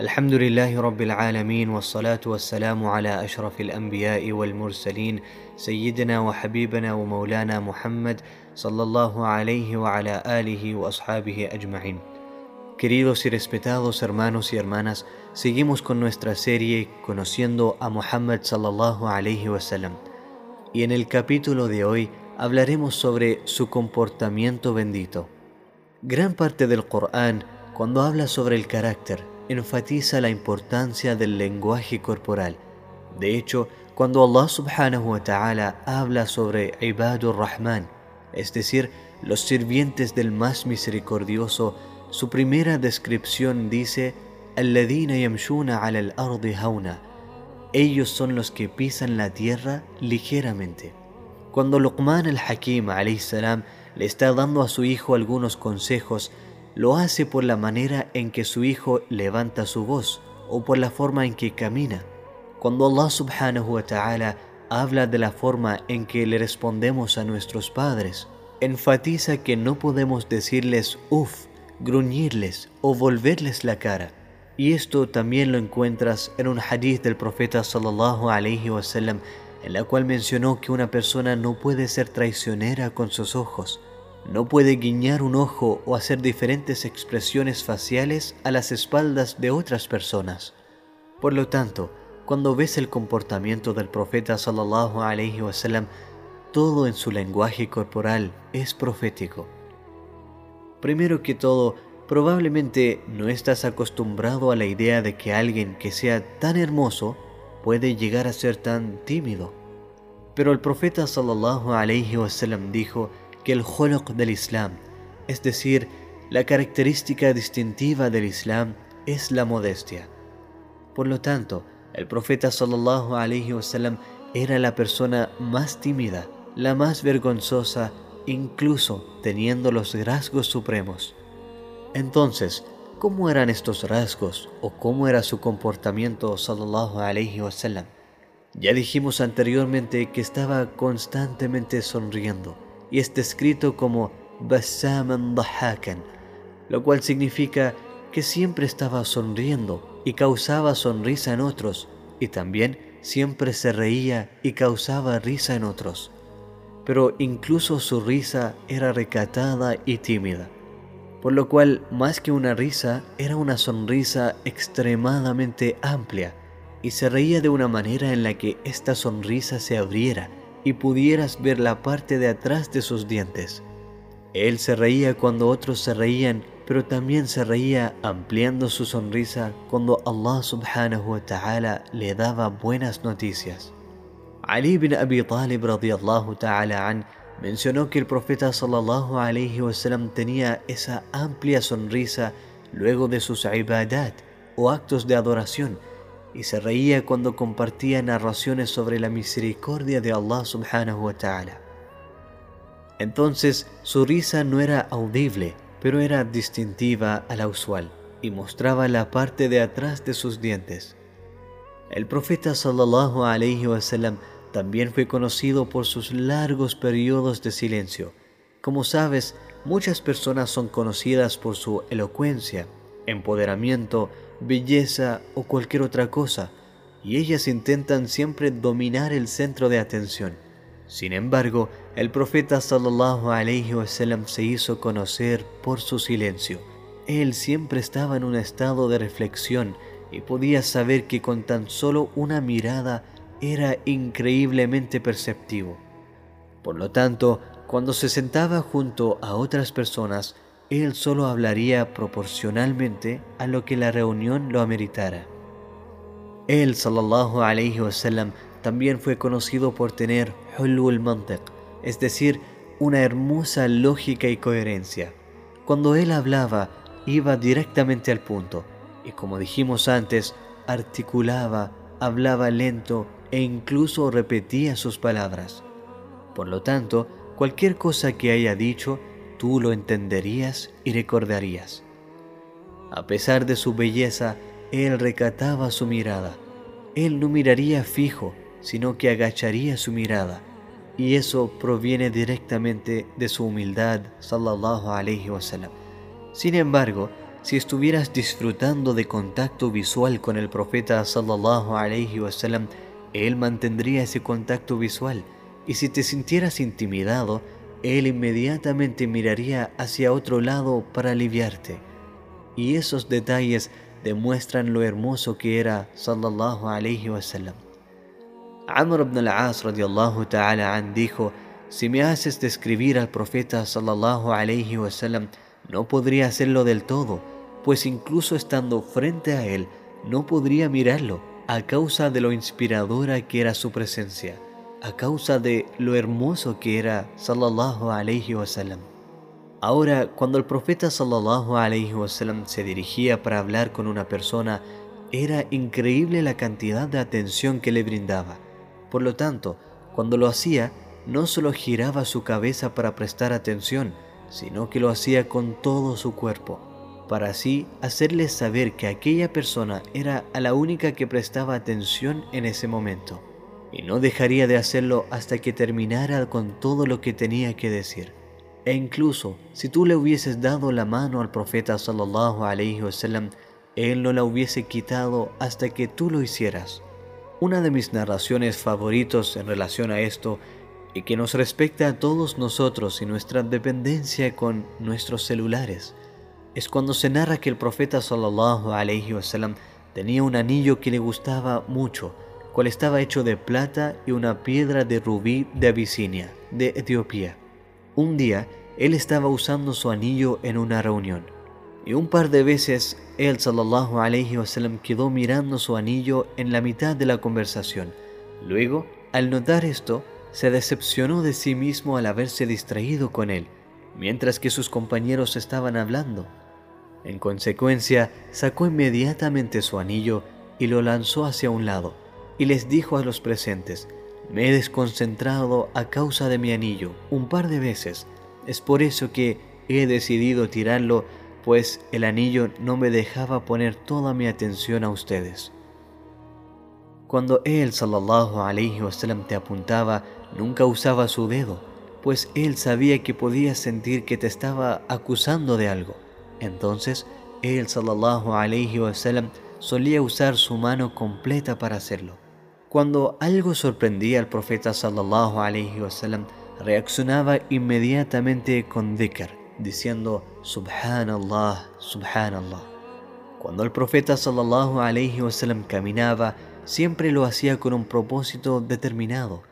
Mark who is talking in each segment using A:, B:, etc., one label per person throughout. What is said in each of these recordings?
A: الحمد لله رب العالمين والصلاة والسلام على أشرف الأنبياء والمرسلين سيدنا وحبيبنا ومولانا محمد صلى الله عليه وعلى آله وأصحابه أجمعين Queridos y respetados hermanos y hermanas, seguimos con nuestra serie Conociendo a Muhammad sallallahu alayhi wasallam. Y en el capítulo de hoy hablaremos sobre su comportamiento bendito. Gran parte del Corán, cuando habla sobre el carácter, enfatiza la importancia del lenguaje corporal. De hecho, cuando Allah subhanahu wa ta'ala habla sobre Ibadur Rahman, es decir, los sirvientes del más misericordioso, su primera descripción dice, yamshuna al Ellos son los que pisan la tierra ligeramente. Cuando Luqman al-Hakim le está dando a su hijo algunos consejos, lo hace por la manera en que su hijo levanta su voz o por la forma en que camina. Cuando Allah subhanahu wa ta'ala habla de la forma en que le respondemos a nuestros padres, enfatiza que no podemos decirles uff gruñirles o volverles la cara. Y esto también lo encuentras en un hadith del profeta sallallahu alaihi wasallam en la cual mencionó que una persona no puede ser traicionera con sus ojos, no puede guiñar un ojo o hacer diferentes expresiones faciales a las espaldas de otras personas. Por lo tanto, cuando ves el comportamiento del profeta sallallahu alaihi wasallam, todo en su lenguaje corporal es profético. Primero que todo, probablemente no estás acostumbrado a la idea de que alguien que sea tan hermoso puede llegar a ser tan tímido. Pero el profeta sallallahu alaihi wasallam dijo que el khuluq del Islam, es decir, la característica distintiva del Islam es la modestia. Por lo tanto, el profeta sallallahu alaihi wasallam era la persona más tímida, la más vergonzosa incluso teniendo los rasgos supremos. Entonces, ¿cómo eran estos rasgos o cómo era su comportamiento sallallahu alaihi wasallam? Ya dijimos anteriormente que estaba constantemente sonriendo y es descrito como basaman dahakan, lo cual significa que siempre estaba sonriendo y causaba sonrisa en otros y también siempre se reía y causaba risa en otros. Pero incluso su risa era recatada y tímida, por lo cual más que una risa era una sonrisa extremadamente amplia y se reía de una manera en la que esta sonrisa se abriera y pudieras ver la parte de atrás de sus dientes. Él se reía cuando otros se reían, pero también se reía ampliando su sonrisa cuando Allah subhanahu wa ta'ala le daba buenas noticias. Ali bin Abi Talib radiyallahu ta'ala an mencionó que el profeta sallallahu alayhi wasallam tenía esa amplia sonrisa luego de sus ibadat o actos de adoración y se reía cuando compartía narraciones sobre la misericordia de Allah subhanahu wa ta'ala. Entonces su risa no era audible, pero era distintiva a la usual y mostraba la parte de atrás de sus dientes. El profeta sallallahu alayhi wasallam también fue conocido por sus largos periodos de silencio. Como sabes, muchas personas son conocidas por su elocuencia, empoderamiento, belleza o cualquier otra cosa, y ellas intentan siempre dominar el centro de atención. Sin embargo, el profeta sallallahu wasallam se hizo conocer por su silencio. Él siempre estaba en un estado de reflexión y podía saber que con tan solo una mirada era increíblemente perceptivo. Por lo tanto, cuando se sentaba junto a otras personas, él solo hablaría proporcionalmente a lo que la reunión lo ameritara. Él, sallallahu alayhi wasallam, también fue conocido por tener hulul mantiq, es decir, una hermosa lógica y coherencia. Cuando él hablaba, iba directamente al punto, y como dijimos antes, articulaba, hablaba lento e incluso repetía sus palabras. Por lo tanto, cualquier cosa que haya dicho, tú lo entenderías y recordarías. A pesar de su belleza, él recataba su mirada. Él no miraría fijo, sino que agacharía su mirada. Y eso proviene directamente de su humildad, sallallahu alayhi wasallam. Sin embargo, si estuvieras disfrutando de contacto visual con el profeta sallallahu alaihi wasallam, él mantendría ese contacto visual y si te sintieras intimidado, él inmediatamente miraría hacia otro lado para aliviarte. Y esos detalles demuestran lo hermoso que era sallallahu alaihi wasallam. Amr ibn al-As radiallahu ta'ala an dijo, si me haces describir al profeta sallallahu alaihi wasallam, no podría hacerlo del todo, pues incluso estando frente a él, no podría mirarlo a causa de lo inspiradora que era su presencia, a causa de lo hermoso que era sallallahu alaihi wasallam. Ahora, cuando el profeta sallallahu alaihi wasallam se dirigía para hablar con una persona, era increíble la cantidad de atención que le brindaba. Por lo tanto, cuando lo hacía, no solo giraba su cabeza para prestar atención, sino que lo hacía con todo su cuerpo, para así hacerles saber que aquella persona era a la única que prestaba atención en ese momento, y no dejaría de hacerlo hasta que terminara con todo lo que tenía que decir. E incluso si tú le hubieses dado la mano al profeta sallallahu alaihi wasallam, él no la hubiese quitado hasta que tú lo hicieras. Una de mis narraciones favoritos en relación a esto y que nos respecta a todos nosotros y nuestra dependencia con nuestros celulares. Es cuando se narra que el profeta sallallahu alaihi wasallam tenía un anillo que le gustaba mucho, cual estaba hecho de plata y una piedra de rubí de Abisinia, de Etiopía. Un día él estaba usando su anillo en una reunión y un par de veces él sallallahu alaihi wasallam quedó mirando su anillo en la mitad de la conversación. Luego, al notar esto, se decepcionó de sí mismo al haberse distraído con él, mientras que sus compañeros estaban hablando. En consecuencia, sacó inmediatamente su anillo y lo lanzó hacia un lado, y les dijo a los presentes, me he desconcentrado a causa de mi anillo un par de veces, es por eso que he decidido tirarlo, pues el anillo no me dejaba poner toda mi atención a ustedes. Cuando él sallallahu alaihi wasallam te apuntaba, nunca usaba su dedo, pues él sabía que podía sentir que te estaba acusando de algo. Entonces, él sallallahu alaihi wasallam solía usar su mano completa para hacerlo. Cuando algo sorprendía al profeta sallallahu alaihi wasallam, reaccionaba inmediatamente con dhikr, diciendo subhanallah, subhanallah. Cuando el profeta sallallahu alaihi wasallam caminaba, siempre lo hacía con un propósito determinado.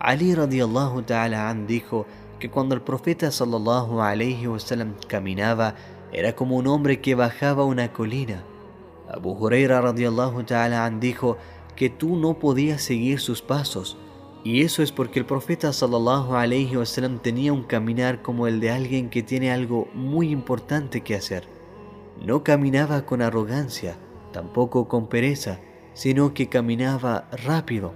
A: Ali radiallahu ta'ala an dijo que cuando el profeta sallallahu alayhi wasallam caminaba era como un hombre que bajaba una colina. Abu Huraira radiallahu ta'ala an dijo que tú no podías seguir sus pasos y eso es porque el profeta sallallahu alayhi wasallam tenía un caminar como el de alguien que tiene algo muy importante que hacer. No caminaba con arrogancia, tampoco con pereza, sino que caminaba rápido.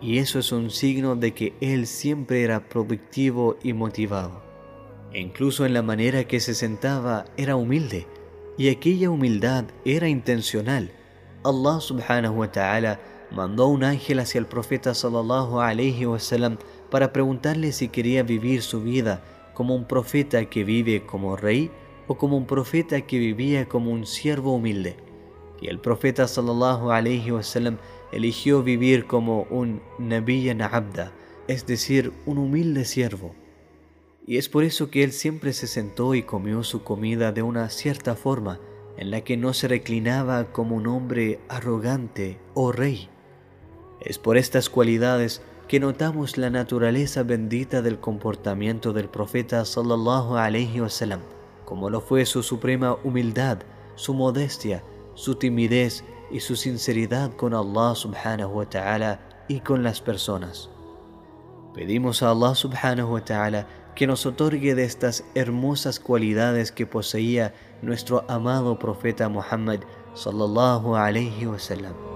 A: Y eso es un signo de que él siempre era productivo y motivado. Incluso en la manera que se sentaba era humilde, y aquella humildad era intencional. Allah subhanahu wa ta'ala mandó un ángel hacia el profeta sallallahu alayhi wasallam para preguntarle si quería vivir su vida como un profeta que vive como rey o como un profeta que vivía como un siervo humilde. Y el profeta sallallahu alayhi wasallam eligió vivir como un nabiyyan abda, es decir, un humilde siervo. Y es por eso que él siempre se sentó y comió su comida de una cierta forma, en la que no se reclinaba como un hombre arrogante o rey. Es por estas cualidades que notamos la naturaleza bendita del comportamiento del profeta sallallahu alaihi wasallam, como lo fue su suprema humildad, su modestia, su timidez y su sinceridad con Allah subhanahu wa ta'ala y con las personas. Pedimos a Allah subhanahu wa ta'ala que nos otorgue de estas hermosas cualidades que poseía nuestro amado profeta Muhammad sallallahu alayhi wa sallam.